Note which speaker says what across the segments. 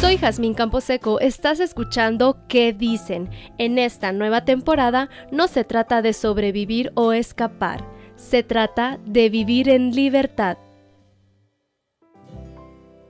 Speaker 1: Soy Jazmín Camposeco, estás escuchando ¿Qué dicen? En esta nueva temporada no se trata de sobrevivir o escapar, se trata de vivir en libertad.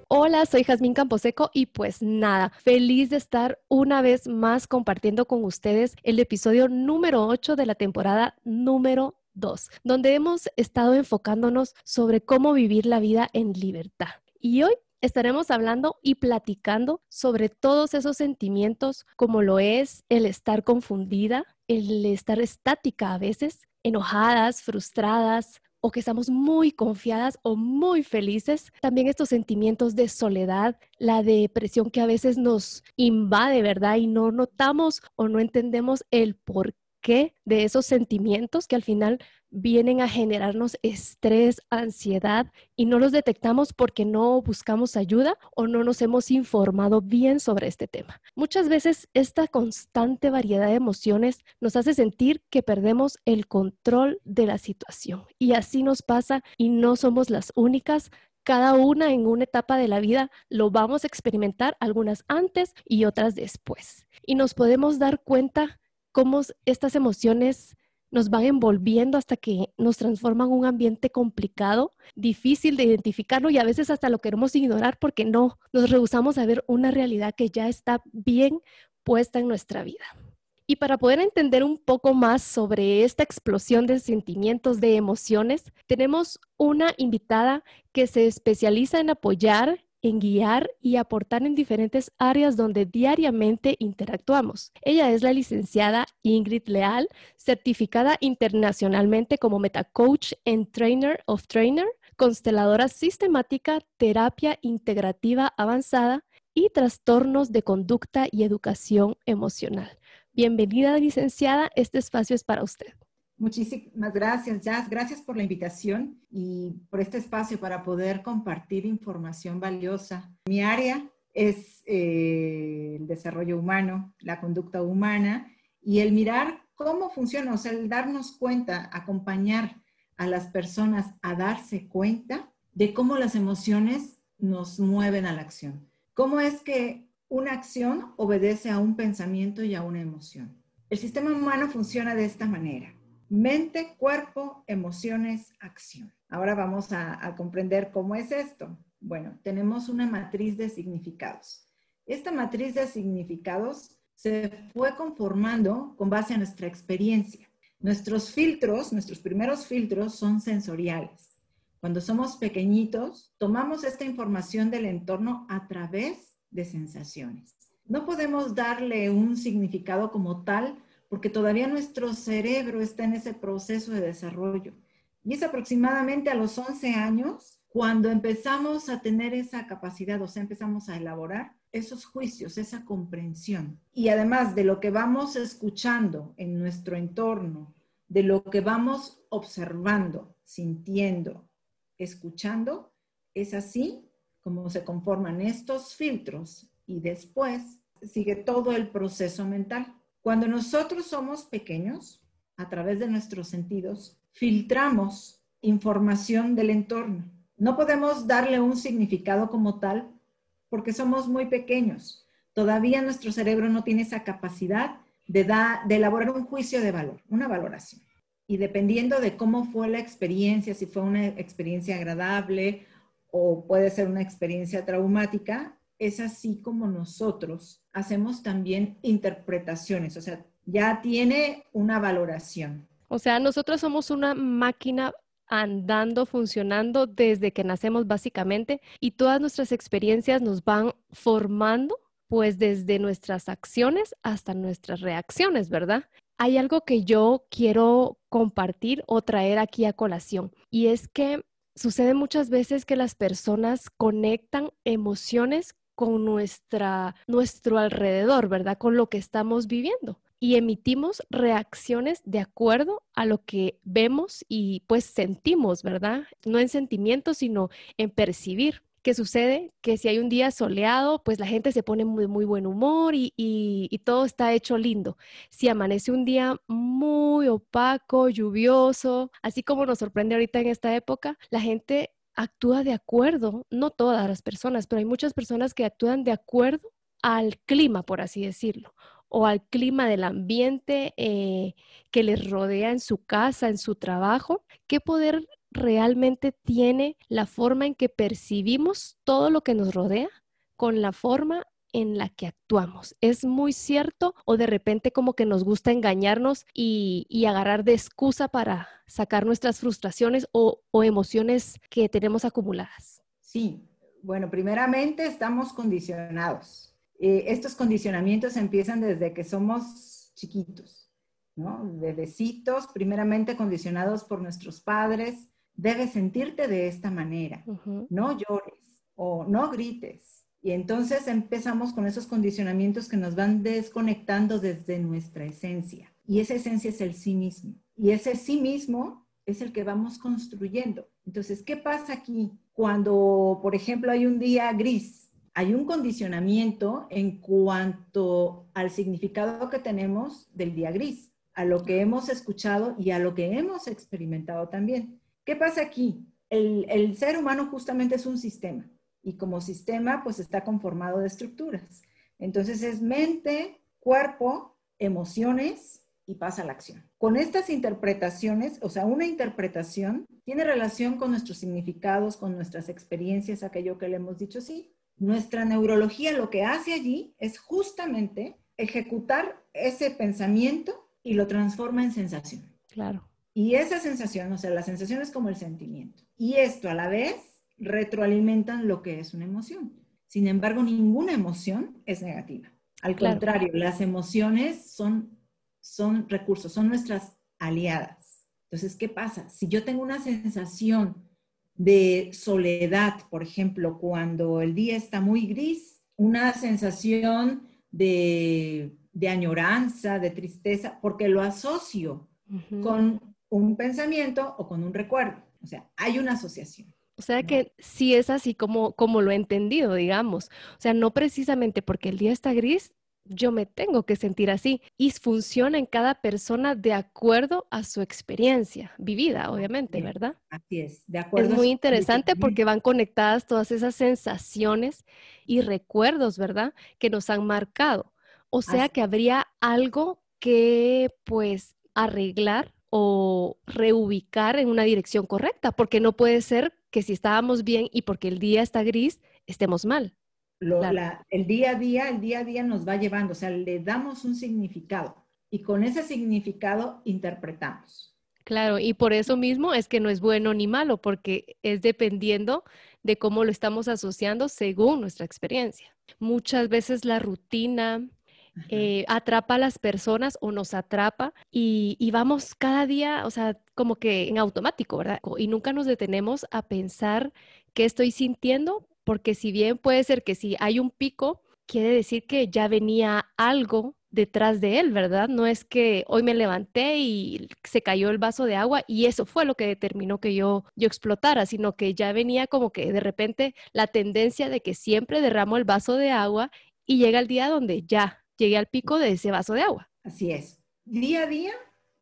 Speaker 1: Hola, soy Jazmín Camposeco y pues nada, feliz de estar una vez más compartiendo con ustedes el episodio número 8 de la temporada número 2, donde hemos estado enfocándonos sobre cómo vivir la vida en libertad. Y hoy estaremos hablando y platicando sobre todos esos sentimientos como lo es el estar confundida, el estar estática a veces, enojadas, frustradas, o que estamos muy confiadas o muy felices. También estos sentimientos de soledad, la depresión que a veces nos invade, ¿verdad? Y no notamos o no entendemos el por de esos sentimientos que al final vienen a generarnos estrés, ansiedad y no los detectamos porque no buscamos ayuda o no nos hemos informado bien sobre este tema. Muchas veces esta constante variedad de emociones nos hace sentir que perdemos el control de la situación y así nos pasa y no somos las únicas cada una en una etapa de la vida lo vamos a experimentar, algunas antes y otras después. Y nos podemos dar cuenta cómo estas emociones nos van envolviendo hasta que nos transforman un ambiente complicado, difícil de identificarlo y a veces hasta lo queremos ignorar porque no nos rehusamos a ver una realidad que ya está bien puesta en nuestra vida. Y para poder entender un poco más sobre esta explosión de sentimientos, de emociones, tenemos una invitada que se especializa en apoyar en guiar y aportar en diferentes áreas donde diariamente interactuamos. Ella es la licenciada Ingrid Leal, certificada internacionalmente como MetaCoach en Trainer of Trainer, consteladora sistemática, terapia integrativa avanzada y trastornos de conducta y educación emocional. Bienvenida, licenciada. Este espacio es para usted.
Speaker 2: Muchísimas gracias, Jazz. Gracias por la invitación y por este espacio para poder compartir información valiosa. Mi área es eh, el desarrollo humano, la conducta humana y el mirar cómo funciona, o sea, el darnos cuenta, acompañar a las personas a darse cuenta de cómo las emociones nos mueven a la acción. ¿Cómo es que una acción obedece a un pensamiento y a una emoción? El sistema humano funciona de esta manera. Mente, cuerpo, emociones, acción. Ahora vamos a, comprender cómo es esto. Bueno, tenemos una matriz de significados. Esta matriz de significados se fue conformando con base a nuestra experiencia. Nuestros filtros, nuestros primeros filtros son sensoriales. Cuando somos pequeñitos, tomamos esta información del entorno a través de sensaciones. No podemos darle un significado como tal porque todavía nuestro cerebro está en ese proceso de desarrollo. Y es aproximadamente a los 11 años cuando empezamos a tener esa capacidad, o sea, empezamos a elaborar esos juicios, esa comprensión. Y además de lo que vamos escuchando en nuestro entorno, de lo que vamos observando, sintiendo, escuchando, es así como se conforman estos filtros y después sigue todo el proceso mental. Cuando nosotros somos pequeños, a través de nuestros sentidos, filtramos información del entorno. No podemos darle un significado como tal porque somos muy pequeños. Todavía nuestro cerebro no tiene esa capacidad de, de elaborar un juicio de valor, una valoración. Y dependiendo de cómo fue la experiencia, si fue una experiencia agradable o puede ser una experiencia traumática, es así como nosotros hacemos también interpretaciones, o sea, ya tiene una valoración.
Speaker 1: O sea, nosotros somos una máquina andando, funcionando desde que nacemos básicamente y todas nuestras experiencias nos van formando pues desde nuestras acciones hasta nuestras reacciones, ¿verdad? Hay algo que yo quiero compartir o traer aquí a colación y es que sucede muchas veces que las personas conectan emociones con nuestra, nuestro alrededor, ¿verdad? Con lo que estamos viviendo. Y emitimos reacciones de acuerdo a lo que vemos y pues sentimos, ¿verdad? No en sentimientos, sino en percibir. ¿Qué sucede? Que si hay un día soleado, pues la gente se pone muy, muy buen humor y, y, todo está hecho lindo. Si amanece un día muy opaco, lluvioso, así como nos sorprende ahorita en esta época, la gente actúa de acuerdo, no todas las personas, pero hay muchas personas que actúan de acuerdo al clima, por así decirlo, o al clima del ambiente eh, que les rodea en su casa, en su trabajo. ¿Qué poder realmente tiene la forma en que percibimos todo lo que nos rodea con la forma en la que actuamos. ¿Es muy cierto o de repente como que nos gusta engañarnos y, agarrar de excusa para sacar nuestras frustraciones o, emociones que tenemos acumuladas?
Speaker 2: Sí, bueno, primeramente estamos condicionados. Eh, estos condicionamientos empiezan desde que somos chiquitos, ¿no? Bebecitos, primeramente condicionados por nuestros padres. Debes sentirte de esta manera, no llores o no grites y entonces empezamos con esos condicionamientos que nos van desconectando desde nuestra esencia. Y esa esencia es el sí mismo. Y ese sí mismo es el que vamos construyendo. Entonces, ¿qué pasa aquí cuando, por ejemplo, hay un día gris? Hay un condicionamiento en cuanto al significado que tenemos del día gris, a lo que hemos escuchado y a lo que hemos experimentado también. ¿Qué pasa aquí? El, el ser humano justamente es un sistema y como sistema pues está conformado de estructuras. Entonces es mente, cuerpo, emociones y pasa la acción. Con estas interpretaciones, o sea, una interpretación tiene relación con nuestros significados, con nuestras experiencias, aquello que le hemos dicho, sí. Nuestra neurología lo que hace allí es justamente ejecutar ese pensamiento y lo transforma en sensación.
Speaker 1: Claro.
Speaker 2: Y esa sensación, o sea, la sensación es como el sentimiento. Y esto a la vez retroalimentan lo que es una emoción. Sin embargo, ninguna emoción es negativa. Al contrario, las emociones son, son recursos, son nuestras aliadas. Entonces, ¿qué pasa? Si yo tengo una sensación de soledad, por ejemplo, cuando el día está muy gris, una sensación de, añoranza, de tristeza, porque lo asocio con un pensamiento o con un recuerdo. O sea, hay una asociación.
Speaker 1: O sea que sí es así como, como lo he entendido, digamos. O sea, no precisamente porque el día está gris, yo me tengo que sentir así. Y funciona en cada persona de acuerdo a su experiencia vivida, obviamente, ¿verdad?
Speaker 2: Así es, de acuerdo.
Speaker 1: Es muy interesante porque van conectadas todas esas sensaciones y recuerdos, ¿verdad? Que nos han marcado. O sea que habría algo que, pues, arreglar o reubicar en una dirección correcta, porque no puede ser que si estábamos bien y porque el día está gris, estemos mal.
Speaker 2: el día a día, el día a día nos va llevando, o sea, le damos un significado y con ese significado interpretamos.
Speaker 1: Claro, y por eso mismo es que no es bueno ni malo, porque es dependiendo de cómo lo estamos asociando según nuestra experiencia. Muchas veces la rutina, eh, atrapa a las personas o nos atrapa y, y, vamos cada día, o sea, como que en automático, ¿verdad? Y nunca nos detenemos a pensar qué estoy sintiendo, porque si bien puede ser que si hay un pico, quiere decir que ya venía algo detrás de él, ¿verdad? No es que hoy me levanté y se cayó el vaso de agua y eso fue lo que determinó que yo, yo explotara, sino que ya venía como que de repente la tendencia de que siempre derramo el vaso de agua y llega el día donde ya llegué al pico de ese vaso de agua.
Speaker 2: Así es. Día a día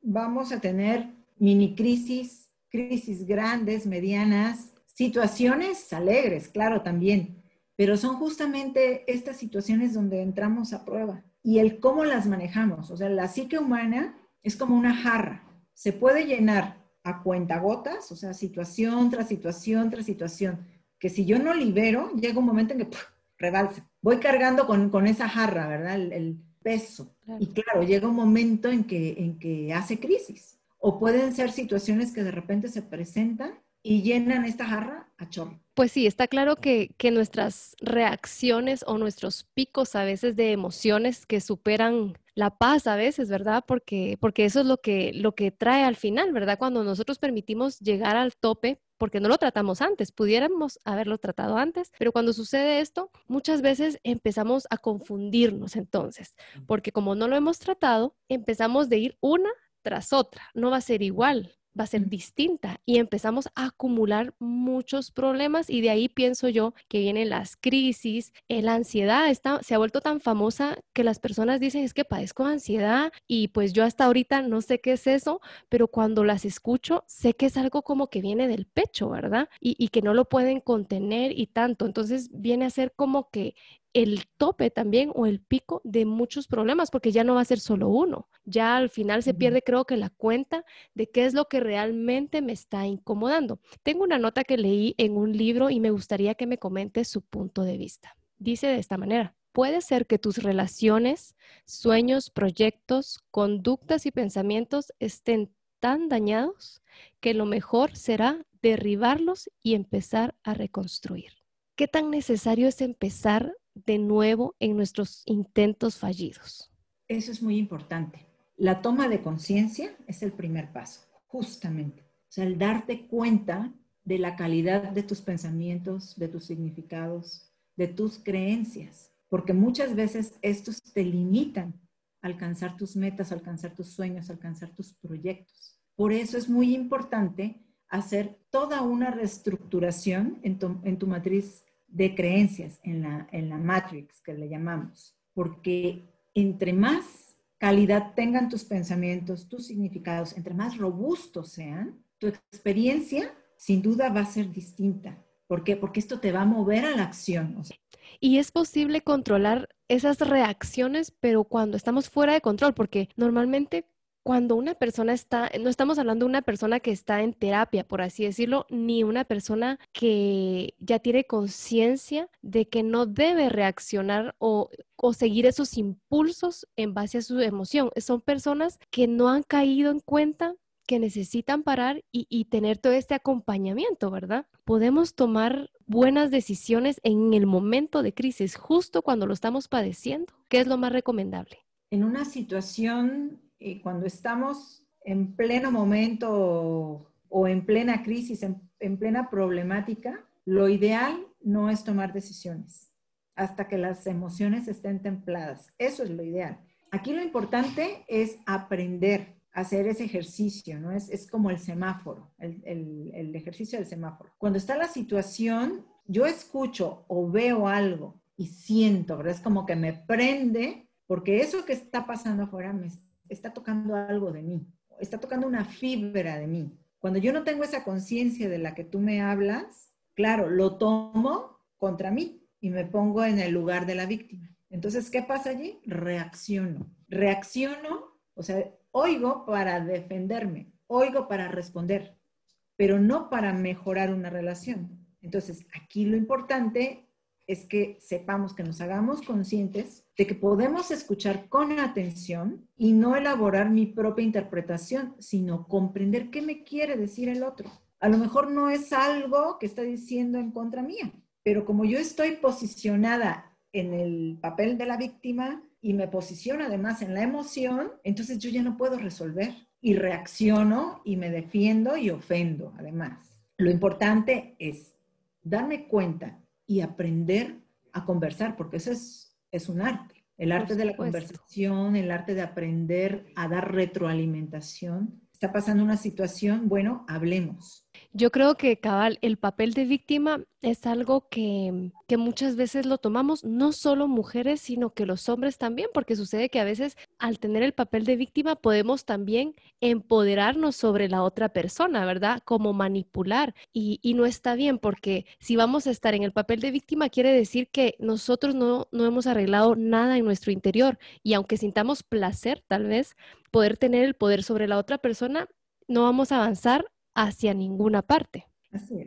Speaker 2: vamos a tener mini crisis, crisis grandes, medianas, situaciones alegres, claro, también, pero son justamente estas situaciones donde entramos a prueba y el cómo las manejamos. O sea, la psique humana es como una jarra, se puede llenar a cuentagotas, o sea, situación tras situación tras situación, que si yo no libero, llega un momento en que rebalsa. Voy cargando con, esa jarra, ¿verdad? El, peso. Y claro, llega un momento en que, en que hace crisis. O pueden ser situaciones que de repente se presentan y llenan esta jarra a chorro.
Speaker 1: Pues sí, está claro que, que, nuestras reacciones o nuestros picos a veces de emociones que superan la paz a veces, ¿verdad? Porque, porque eso es lo que, lo que trae al final, ¿verdad? Cuando nosotros permitimos llegar al tope porque no lo tratamos antes, pudiéramos haberlo tratado antes, pero cuando sucede esto, muchas veces empezamos a confundirnos entonces, porque como no lo hemos tratado, empezamos de ir una tras otra, no va a ser igual, va a ser distinta y empezamos a acumular muchos problemas y de ahí pienso yo que vienen las crisis, eh, la ansiedad está, se ha vuelto tan famosa que las personas dicen es que padezco ansiedad y pues yo hasta ahorita no sé qué es eso, pero cuando las escucho sé que es algo como que viene del pecho, ¿verdad? Y, y que no lo pueden contener y tanto, entonces viene a ser como que el tope también o el pico de muchos problemas, porque ya no va a ser solo uno. Ya al final se pierde, creo que la cuenta de qué es lo que realmente me está incomodando. Tengo una nota que leí en un libro y me gustaría que me comente su punto de vista. Dice de esta manera. Puede ser que tus relaciones, sueños, proyectos, conductas y pensamientos estén tan dañados que lo mejor será derribarlos y empezar a reconstruir. ¿Qué tan necesario es empezar de nuevo en nuestros intentos fallidos?
Speaker 2: Eso es muy importante. La toma de conciencia es el primer paso, justamente. O sea, el darte cuenta de la calidad de tus pensamientos, de tus significados, de tus creencias, porque muchas veces estos te limitan a alcanzar tus metas, a alcanzar tus sueños, a alcanzar tus proyectos. Por eso es muy importante hacer toda una reestructuración en tu, en tu matriz de creencias en la, en la matrix que le llamamos, porque entre más calidad tengan tus pensamientos, tus significados, entre más robustos sean, tu experiencia sin duda va a ser distinta. ¿Por qué? Porque esto te va a mover a la acción.
Speaker 1: y es posible controlar esas reacciones, pero cuando estamos fuera de control, porque normalmente cuando una persona está, no estamos hablando de una persona que está en terapia, por así decirlo, ni una persona que ya tiene conciencia de que no debe reaccionar o, seguir esos impulsos en base a su emoción. Son personas que no han caído en cuenta que necesitan parar y, y tener todo este acompañamiento, ¿verdad? Podemos tomar buenas decisiones en el momento de crisis, justo cuando lo estamos padeciendo. ¿Qué es lo más recomendable?
Speaker 2: En una situación y cuando estamos en pleno momento o, en plena crisis, en, plena problemática, lo ideal no es tomar decisiones hasta que las emociones estén templadas. Eso es lo ideal. Aquí lo importante es aprender a hacer ese ejercicio, ¿no? Es, es como el semáforo, el, el, el, ejercicio del semáforo. Cuando está la situación, yo escucho o veo algo y siento, ¿verdad? Es como que me prende, porque eso que está pasando afuera me, está tocando algo de mí, está tocando una fibra de mí. Cuando yo no tengo esa conciencia de la que tú me hablas, claro, lo tomo contra mí y me pongo en el lugar de la víctima. Entonces, ¿qué pasa allí? Reacciono. Reacciono, o sea, oigo para defenderme, oigo para responder, pero no para mejorar una relación. Entonces, aquí lo importante es que sepamos que nos hagamos conscientes de que podemos escuchar con atención y no elaborar mi propia interpretación, sino comprender qué me quiere decir el otro. A lo mejor no es algo que está diciendo en contra mía, pero como yo estoy posicionada en el papel de la víctima y me posiciono además en la emoción, entonces yo ya no puedo resolver y reacciono y me defiendo y ofendo además. Lo importante es darme cuenta y aprender a conversar, porque eso es, es un arte. El arte de la conversación, el arte de aprender a dar retroalimentación. Está pasando una situación, bueno, hablemos
Speaker 1: yo creo que, cabal, el papel de víctima es algo que, que, muchas veces lo tomamos, no solo mujeres, sino que los hombres también, porque sucede que a veces al tener el papel de víctima podemos también empoderarnos sobre la otra persona, ¿verdad? Como manipular. Y, y no está bien, porque si vamos a estar en el papel de víctima, quiere decir que nosotros no, no hemos arreglado nada en nuestro interior. Y aunque sintamos placer, tal vez, poder tener el poder sobre la otra persona, no vamos a avanzar hacia ninguna parte.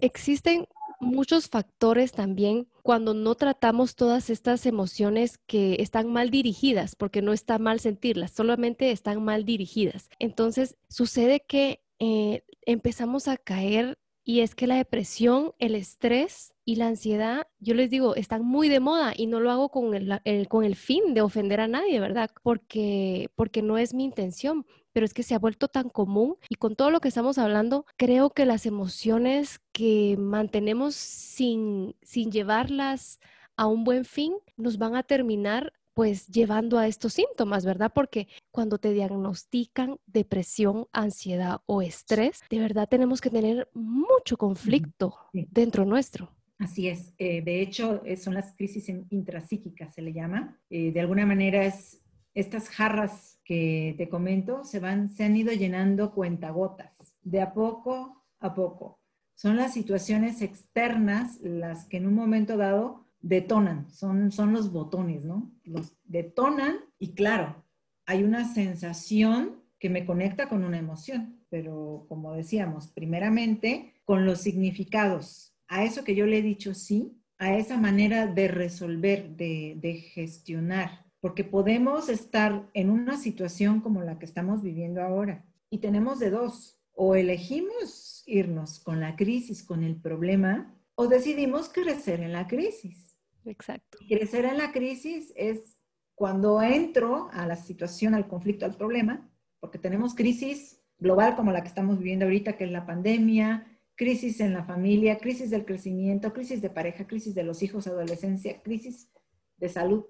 Speaker 1: Existen muchos factores también cuando no tratamos todas estas emociones que están mal dirigidas, porque no está mal sentirlas, solamente están mal dirigidas. Entonces, sucede que eh, empezamos a caer y es que la depresión, el estrés y la ansiedad, yo les digo, están muy de moda y no lo hago con el, con el fin de ofender a nadie, ¿verdad? Porque, porque no es mi intención, pero es que se ha vuelto tan común y con todo lo que estamos hablando, creo que las emociones que mantenemos sin, sin llevarlas a un buen fin nos van a terminar pues llevando a estos síntomas, ¿verdad? Porque cuando te diagnostican depresión, ansiedad o estrés, de verdad tenemos que tener mucho conflicto dentro nuestro.
Speaker 2: Así es. Eh, de hecho, eh, son las crisis intrapsíquicas, se le llama. Eh, de alguna manera es estas jarras que te comento se van, se han ido llenando cuentagotas, de a poco a poco. Son las situaciones externas las que en un momento dado detonan, son, son los botones, ¿no? Los detonan y claro, hay una sensación que me conecta con una emoción, pero como decíamos, primeramente con los significados, a eso que yo le he dicho sí, a esa manera de resolver, de, de gestionar, porque podemos estar en una situación como la que estamos viviendo ahora y tenemos de dos, o elegimos irnos con la crisis, con el problema, o decidimos crecer en la crisis.
Speaker 1: Exacto.
Speaker 2: Crecer en la crisis es cuando entro a la situación, al conflicto, al problema, porque tenemos crisis global como la que estamos viviendo ahorita, que es la pandemia, crisis en la familia, crisis del crecimiento, crisis de pareja, crisis de los hijos, adolescencia, crisis de salud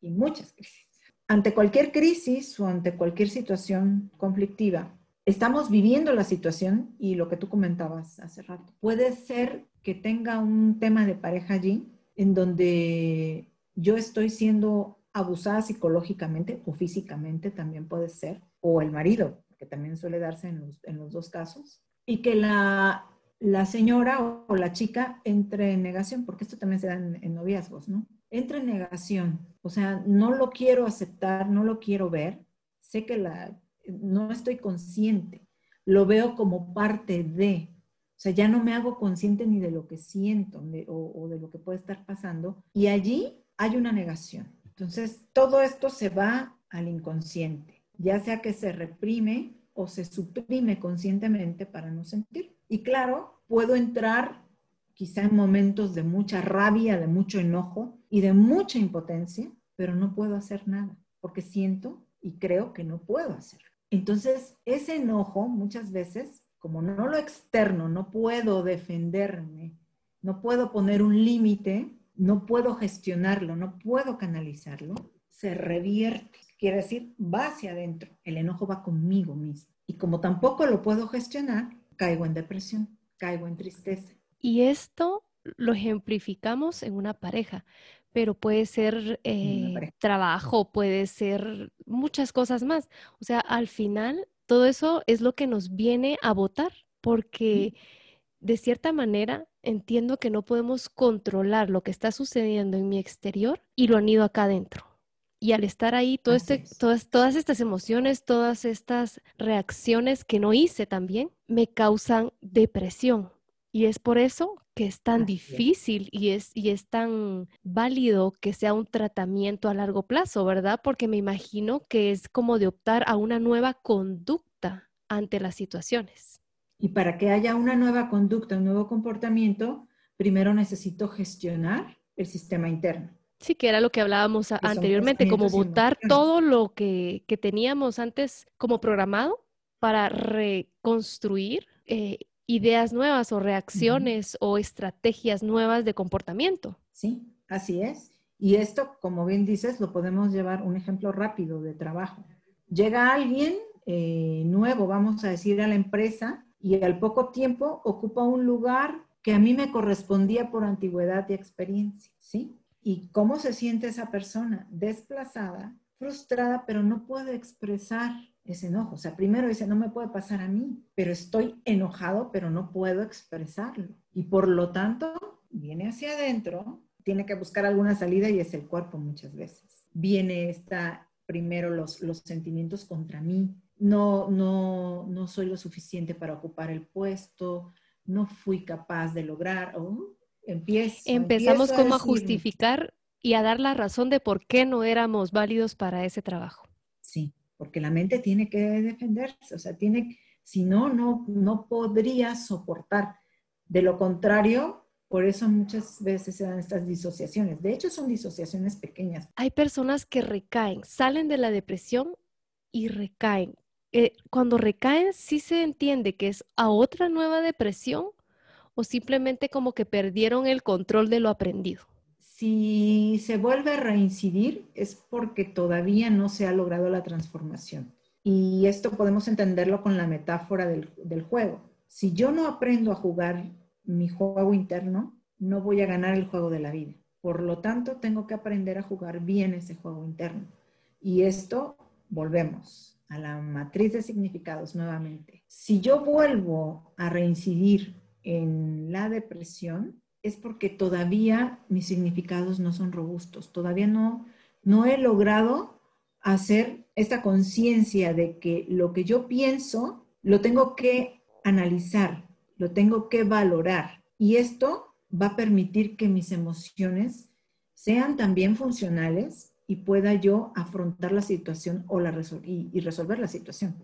Speaker 2: y muchas crisis. Ante cualquier crisis o ante cualquier situación conflictiva, estamos viviendo la situación y lo que tú comentabas hace rato. Puede ser que tenga un tema de pareja allí, en donde yo estoy siendo abusada psicológicamente o físicamente también puede ser, o el marido, que también suele darse en los, dos casos, y que la, señora o, la chica entre en negación, porque esto también se da en, en noviazgos, ¿no? Entra en negación, o sea, no lo quiero aceptar, no lo quiero ver, sé que la, no estoy consciente, lo veo como parte de, o sea, ya no me hago consciente ni de lo que siento o, de lo que puede estar pasando. Y allí hay una negación. Entonces, todo esto se va al inconsciente, ya sea que se reprime o se suprime conscientemente para no sentir. Y claro, puedo entrar quizá en momentos de mucha rabia, de mucho enojo y de mucha impotencia, pero no puedo hacer nada porque siento y creo que no puedo hacer. Entonces, ese enojo muchas veces como no lo externo, no puedo defenderme, no puedo poner un límite, no puedo gestionarlo, no puedo canalizarlo, se revierte. Quiere decir, va hacia adentro. El enojo va conmigo mismo. Y como tampoco lo puedo gestionar, caigo en depresión, caigo en tristeza.
Speaker 1: Y esto lo ejemplificamos en una pareja, pero puede ser eh, trabajo, puede ser muchas cosas más. O sea, al final todo eso es lo que nos viene a votar, porque de cierta manera entiendo que no podemos controlar lo que está sucediendo en mi exterior y lo han ido acá adentro. Y al estar ahí, todo este, todas, todas estas emociones, todas estas reacciones que no hice también, me causan depresión. Y es por eso que es tan difícil y es, y es tan válido que sea un tratamiento a largo plazo, ¿verdad? Porque me imagino que es como de optar a una nueva conducta ante las situaciones.
Speaker 2: Y para que haya una nueva conducta, un nuevo comportamiento, primero necesito gestionar el sistema interno.
Speaker 1: Sí, que era lo que hablábamos anteriormente, como votar todo lo que, que, teníamos antes como programado para reconstruir eh, ideas nuevas o reacciones o estrategias nuevas de comportamiento.
Speaker 2: Sí, así es. Y esto, como bien dices, lo podemos llevar un ejemplo rápido de trabajo. Llega alguien eh, nuevo, vamos a decir, a la empresa y al poco tiempo ocupa un lugar que a mí me correspondía por antigüedad y experiencia, ¿sí? ¿Y cómo se siente esa persona? Desplazada, frustrada, pero no puede expresar ese enojo. O sea, primero dice, no me puede pasar a mí, pero estoy enojado, pero no puedo expresarlo. Y por lo tanto, viene hacia adentro, tiene que buscar alguna salida y es el cuerpo muchas veces. Viene esta, primero los, los sentimientos contra mí. No, no, no soy lo suficiente para ocupar el puesto, no fui capaz de lograr. Oh, empiezo,
Speaker 1: Empezamos como a justificar y a dar la razón de por qué no éramos válidos para ese trabajo.
Speaker 2: Porque la mente tiene que defenderse, o sea, tiene, si no, no, no podría soportar. De lo contrario, por eso muchas veces se dan estas disociaciones. De hecho, son disociaciones pequeñas.
Speaker 1: Hay personas que recaen, salen de la depresión y recaen. Eh, cuando recaen, sí se entiende que es a otra nueva depresión o simplemente como que perdieron el control de lo aprendido.
Speaker 2: Si se vuelve a reincidir es porque todavía no se ha logrado la transformación. Y esto podemos entenderlo con la metáfora del, del juego. Si yo no aprendo a jugar mi juego interno, no voy a ganar el juego de la vida. Por lo tanto, tengo que aprender a jugar bien ese juego interno. Y esto, volvemos a la matriz de significados nuevamente. Si yo vuelvo a reincidir en la depresión, es porque todavía mis significados no son robustos, todavía no, no he logrado hacer esta conciencia de que lo que yo pienso lo tengo que analizar, lo tengo que valorar. Y esto va a permitir que mis emociones sean también funcionales y pueda yo afrontar la situación o la y, resolver la situación.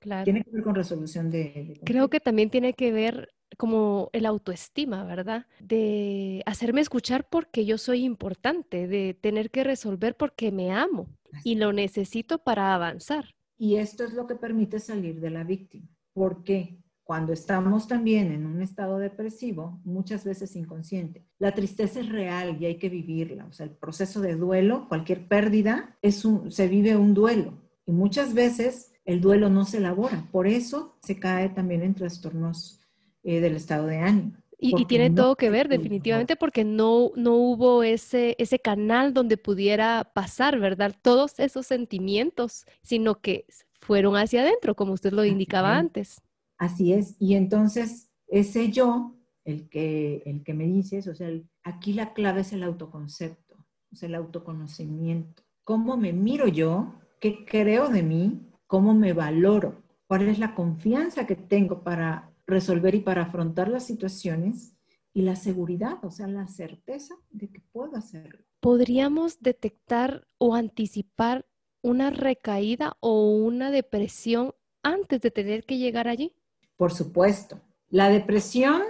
Speaker 1: Claro.
Speaker 2: Tiene que ver con resolución de...
Speaker 1: Creo que también tiene que ver como el autoestima, ¿verdad? De hacerme escuchar porque yo soy importante, de tener que resolver porque me amo y lo necesito para avanzar.
Speaker 2: Y esto es lo que permite salir de la víctima. porque Cuando estamos también en un estado depresivo, muchas veces inconsciente, la tristeza es real y hay que vivirla. O sea, el proceso de duelo, cualquier pérdida, es un, se vive un duelo. Y muchas veces el duelo no se elabora. Por eso se cae también en trastornos eh, del estado de ánimo.
Speaker 1: Y, tiene todo que ver definitivamente porque no, no hubo ese, ese canal donde pudiera pasar, ¿verdad? Todos esos sentimientos, sino que fueron hacia adentro, como usted lo indicaba antes.
Speaker 2: Así es. Y entonces ese yo, el que, el que me dices, o sea, aquí la clave es el autoconcepto, o sea, el autoconocimiento. ¿Cómo me miro yo? ¿Qué creo de mí? ¿Cómo me valoro? ¿Cuál es la confianza que tengo para resolver y para afrontar las situaciones y la seguridad, o sea, la certeza de que puedo hacerlo.
Speaker 1: ¿Podríamos detectar o anticipar una recaída o una depresión antes de tener que llegar allí?
Speaker 2: Por supuesto. La depresión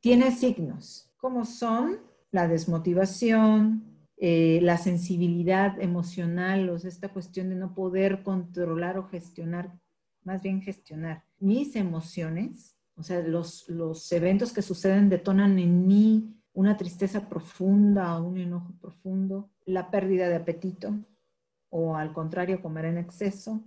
Speaker 2: tiene signos, como son la desmotivación, eh, la sensibilidad emocional, o sea, esta cuestión de no poder controlar o gestionar, más bien gestionar mis emociones, o sea, los, los eventos que suceden detonan en mí una tristeza profunda, un enojo profundo, la pérdida de apetito o al contrario, comer en exceso,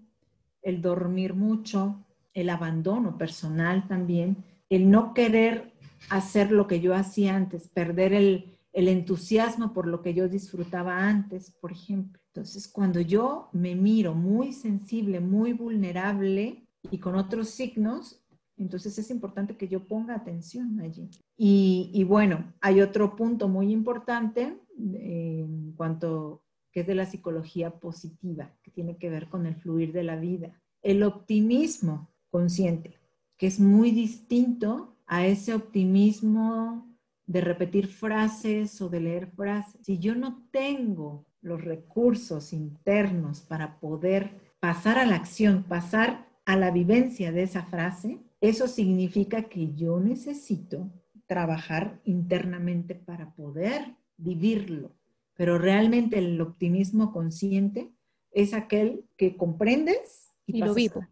Speaker 2: el dormir mucho, el abandono personal también, el no querer hacer lo que yo hacía antes, perder el, el entusiasmo por lo que yo disfrutaba antes, por ejemplo. Entonces, cuando yo me miro muy sensible, muy vulnerable y con otros signos, entonces es importante que yo ponga atención allí. Y, bueno, hay otro punto muy importante en cuanto que es de la psicología positiva, que tiene que ver con el fluir de la vida. El optimismo consciente, que es muy distinto a ese optimismo de repetir frases o de leer frases. Si yo no tengo los recursos internos para poder pasar a la acción, pasar a la vivencia de esa frase, eso significa que yo necesito trabajar internamente para poder vivirlo. Pero realmente el optimismo consciente es aquel que comprendes
Speaker 1: y, lo vivo.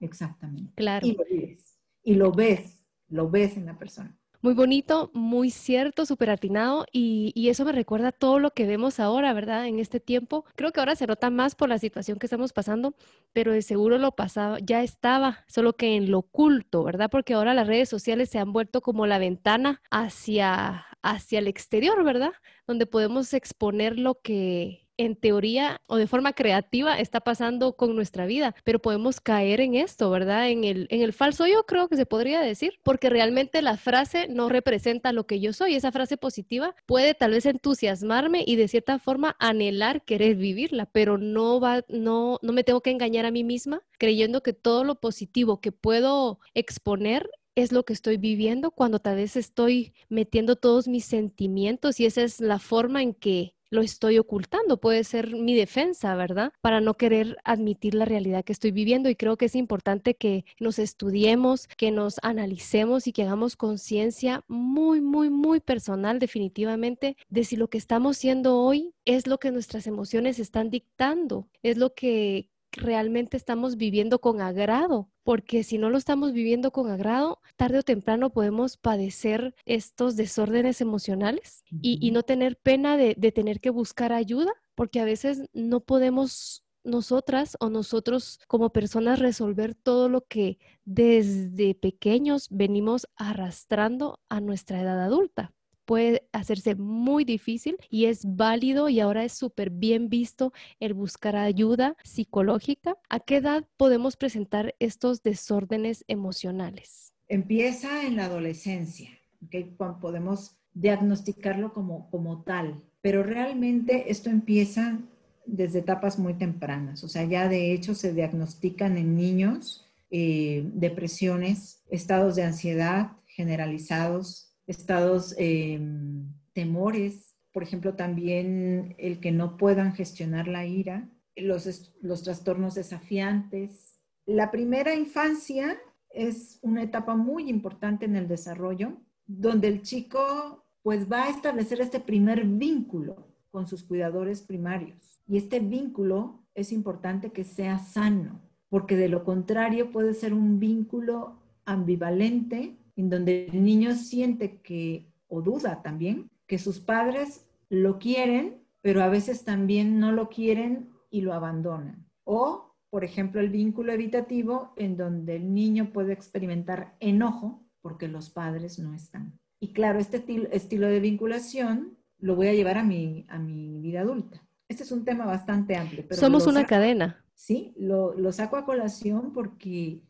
Speaker 2: Exactamente.
Speaker 1: Claro.
Speaker 2: Y lo vives. Y lo ves, lo ves en la persona.
Speaker 1: Muy bonito, muy cierto, súper atinado y, y, eso me recuerda todo lo que vemos ahora, ¿verdad? En este tiempo. Creo que ahora se nota más por la situación que estamos pasando, pero de seguro lo pasaba, ya estaba, solo que en lo oculto, ¿verdad? Porque ahora las redes sociales se han vuelto como la ventana hacia, hacia el exterior, ¿verdad? Donde podemos exponer lo que en teoría o de forma creativa está pasando con nuestra vida, pero podemos caer en esto, ¿verdad? En el, en el falso yo creo que se podría decir, porque realmente la frase no representa lo que yo soy. Esa frase positiva puede tal vez entusiasmarme y de cierta forma anhelar querer vivirla, pero no va, no, no me tengo que engañar a mí misma creyendo que todo lo positivo que puedo exponer es lo que estoy viviendo cuando tal vez estoy metiendo todos mis sentimientos y esa es la forma en que lo estoy ocultando, puede ser mi defensa, ¿verdad? Para no querer admitir la realidad que estoy viviendo y creo que es importante que nos estudiemos, que nos analicemos y que hagamos conciencia muy, muy, muy personal definitivamente de si lo que estamos siendo hoy es lo que nuestras emociones están dictando, es lo que realmente estamos viviendo con agrado, porque si no lo estamos viviendo con agrado, tarde o temprano podemos padecer estos desórdenes emocionales y, no tener pena de, de tener que buscar ayuda, porque a veces no podemos nosotras o nosotros como personas resolver todo lo que desde pequeños venimos arrastrando a nuestra edad adulta puede hacerse muy difícil y es válido y ahora es súper bien visto el buscar ayuda psicológica. ¿A qué edad podemos presentar estos desórdenes emocionales?
Speaker 2: Empieza en la adolescencia, ¿okay? podemos diagnosticarlo como, como tal, pero realmente esto empieza desde etapas muy tempranas, o sea, ya de hecho se diagnostican en niños eh, depresiones, estados de ansiedad generalizados, estados, em, temores, por ejemplo, también el que no puedan gestionar la ira, los, los trastornos desafiantes. La primera infancia es una etapa muy importante en el desarrollo, donde el chico pues va a establecer este primer vínculo con sus cuidadores primarios. Y este vínculo es importante que sea sano, porque de lo contrario puede ser un vínculo ambivalente en donde el niño siente que, o duda también, que sus padres lo quieren, pero a veces también no lo quieren y lo abandonan. O, por ejemplo, el vínculo evitativo, en donde el niño puede experimentar enojo porque los padres no están. Y claro, este estilo de vinculación lo voy a llevar a mi, a mi vida adulta. Este es un tema bastante amplio.
Speaker 1: Somos una cadena.
Speaker 2: Sí, lo, lo saco a colación porque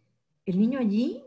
Speaker 2: el niño allí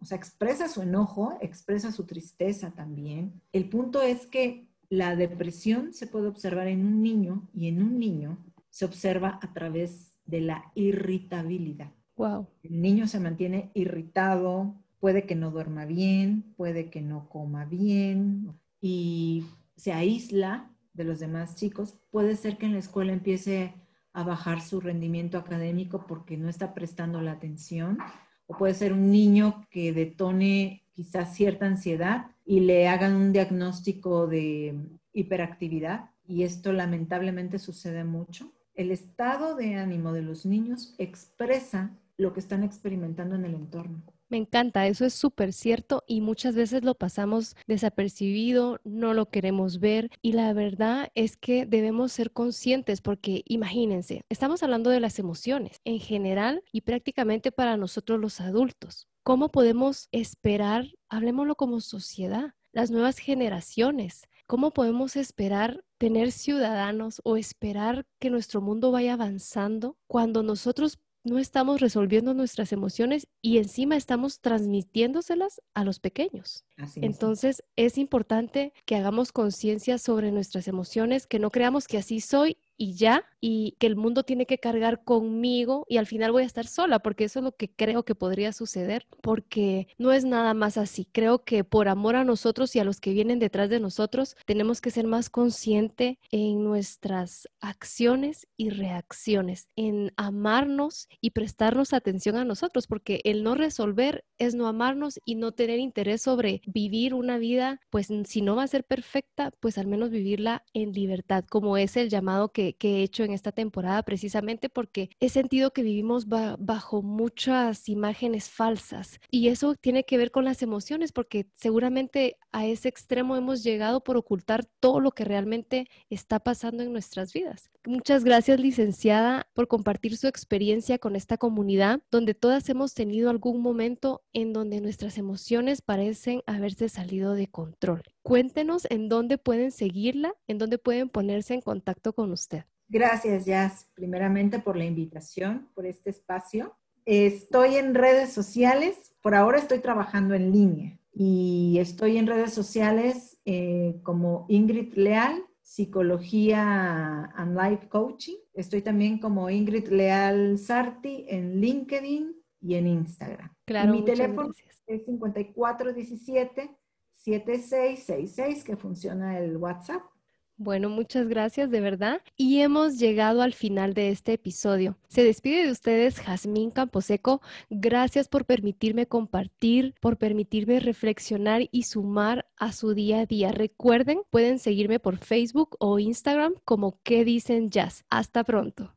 Speaker 2: o sea, expresa su enojo, expresa su tristeza también. El punto es que la depresión se puede observar en un niño y en un niño se observa a través de la irritabilidad.
Speaker 1: Wow.
Speaker 2: El niño se mantiene irritado, puede que no duerma bien, puede que no coma bien y se aísla de los demás chicos. Puede ser que en la escuela empiece a bajar su rendimiento académico porque no está prestando la atención o puede ser un niño que detone quizás cierta ansiedad y le hagan un diagnóstico de hiperactividad y esto lamentablemente sucede mucho. El estado de ánimo de los niños expresa lo que están experimentando en el entorno.
Speaker 1: Me encanta, eso es súper cierto y muchas veces lo pasamos desapercibido, no lo queremos ver y la verdad es que debemos ser conscientes porque imagínense, estamos hablando de las emociones en general y prácticamente para nosotros los adultos. ¿Cómo podemos esperar, hablemoslo como sociedad, las nuevas generaciones? ¿Cómo podemos esperar tener ciudadanos o esperar que nuestro mundo vaya avanzando cuando nosotros no estamos resolviendo nuestras emociones y encima estamos transmitiéndoselas a los pequeños. Entonces es importante que hagamos conciencia sobre nuestras emociones, que no creamos que así soy y ya, y que el mundo tiene que cargar conmigo y al final voy a estar sola, porque eso es lo que creo que podría suceder, porque no es nada más así. Creo que por amor a nosotros y a los que vienen detrás de nosotros, tenemos que ser más consciente en nuestras acciones y reacciones, en amarnos y prestarnos atención a nosotros, porque el no resolver es no amarnos y no tener interés sobre vivir una vida, pues si no va a ser perfecta, pues al menos vivirla en libertad, como es el llamado que he hecho en esta temporada precisamente porque he sentido que vivimos bajo muchas imágenes falsas y eso tiene que ver con las emociones porque seguramente a ese extremo hemos llegado por ocultar todo lo que realmente está pasando en nuestras vidas. Muchas gracias licenciada por compartir su experiencia con esta comunidad donde todas hemos tenido algún momento en donde nuestras emociones parecen haberse salido de control. Cuéntenos en dónde pueden seguirla, en dónde pueden ponerse en contacto con usted.
Speaker 2: Gracias, Jazz, primeramente por la invitación, por este espacio. Estoy en redes sociales, por ahora estoy trabajando en línea y estoy en redes sociales eh, como Ingrid Leal, Psicología and Life Coaching. Estoy también como Ingrid Leal Sarti en LinkedIn y en Instagram.
Speaker 1: Claro,
Speaker 2: mi teléfono es 5417 7666 que funciona el WhatsApp.
Speaker 1: Bueno, muchas gracias de verdad. Y hemos llegado al final de este episodio. Se despide de ustedes Jazmín Camposeco. Gracias por permitirme compartir, por permitirme reflexionar y sumar a su día a día. Recuerden, pueden seguirme por Facebook o Instagram como ¿Qué dicen jazz? Hasta pronto.